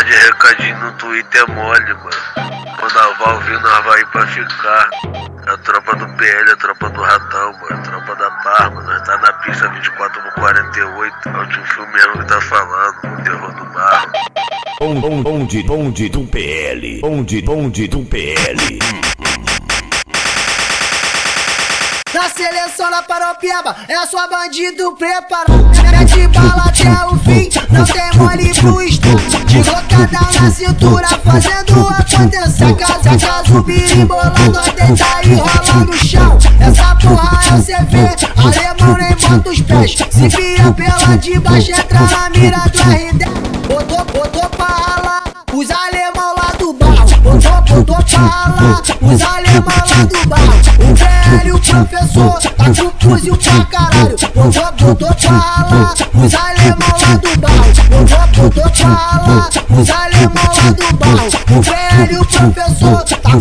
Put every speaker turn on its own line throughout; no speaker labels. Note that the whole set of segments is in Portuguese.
Mandar de recadinho no Twitter é mole, mano. Quando a Val vir, nós vai ir pra ficar. A tropa do PL, a tropa do Ratão, mano. A tropa da Parma. Nós tá na pista 24 por 48. É o tio filme mesmo que tá falando. O terror do bar.
Bonde, bonde do PL. Bonde, bonde do PL.
Na seleção da Paropiaba, é só bandido preparado. Mete bala até o fim, não tem mole pro estado. De glocada na cintura, fazendo acontecer. Casa, caso, birimbolando, deita e rola no chão. Essa porra é o CV, alemão nem bota os pés. Se via pela de baixo, entra na mira do RD. Botou, botou pra ralar, os alemão lá do bar. Botou, botou pra ralar, os alemão lá do bar. O velho professor tá com fuzil pra caralho. Botou, botou pra ralar, os alemão lá do bar. Botou, botou pra ralar, os alemão lá do. O professor tá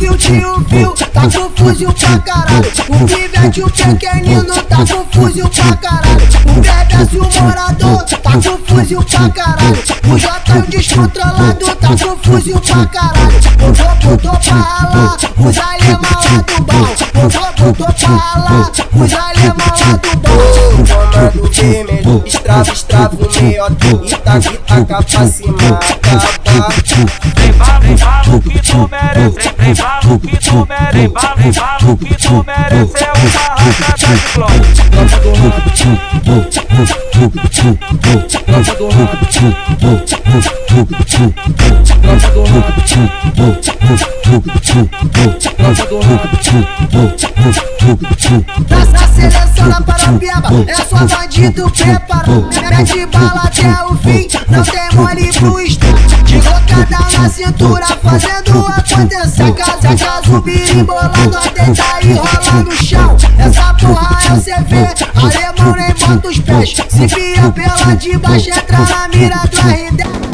e o tio viu, tá. O pivete, o tá com fuzil. O bebê, o morador tá com fuzil. O J descontrolado tá com fuzil pra caralho. Botou, botou pra ralar, os alemão lá do bar. Botou, botou pra ralar, do
vermelho, estrava, estrava o meiota E taca, e taca pra cima, acaba
Vem bala, vem que tu merece Vem bala que tu merece Vem bala, que tu merece É o barraca da glória
Na seleção da Parapiaba, é só bandido preparado. Mete bala até o fim, não tem mole pro estado. De bocada na cintura, fazendo acontecer. Casa já subir, embolando até cair, enrola no chão. Essa porra é o CV, alemão nem bota os pés. Se via pela de baixo, entra na mira do R10.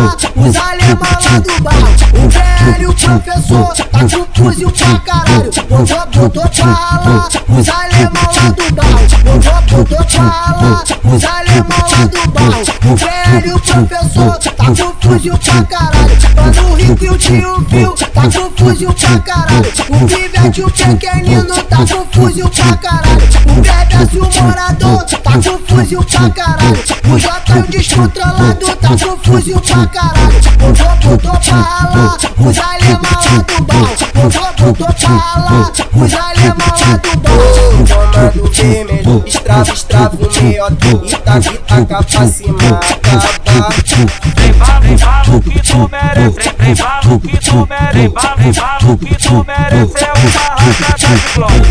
Ralar, os alemão lá do bar. O velho professor tá com fuzil pra caralho. Botou, botou pra ralar, os alemão lá do bar. Botou, botou pra ralar, os alemão lá do bar. O velho professor tá com fuzil pra caralho. Mano rico e o tio viu, tá com fuzil pra caralho. O pivete, o pequenino tá fuzil pra caralho. O bebê, o morador tá fuzil pra caralho. O J descontrolado tá com fuzil pra caralho. Botou, botou pra ralar, os alemão lá do bar. Ralar, os alemão lá do bar.
Comando vermelho, estrava, estrava o meiota E taca, e taca pra cima, acaba
Vem bala, vem bala que tu merece Vem bala que tu merece Vem bala, que tu merece É o barraca da glória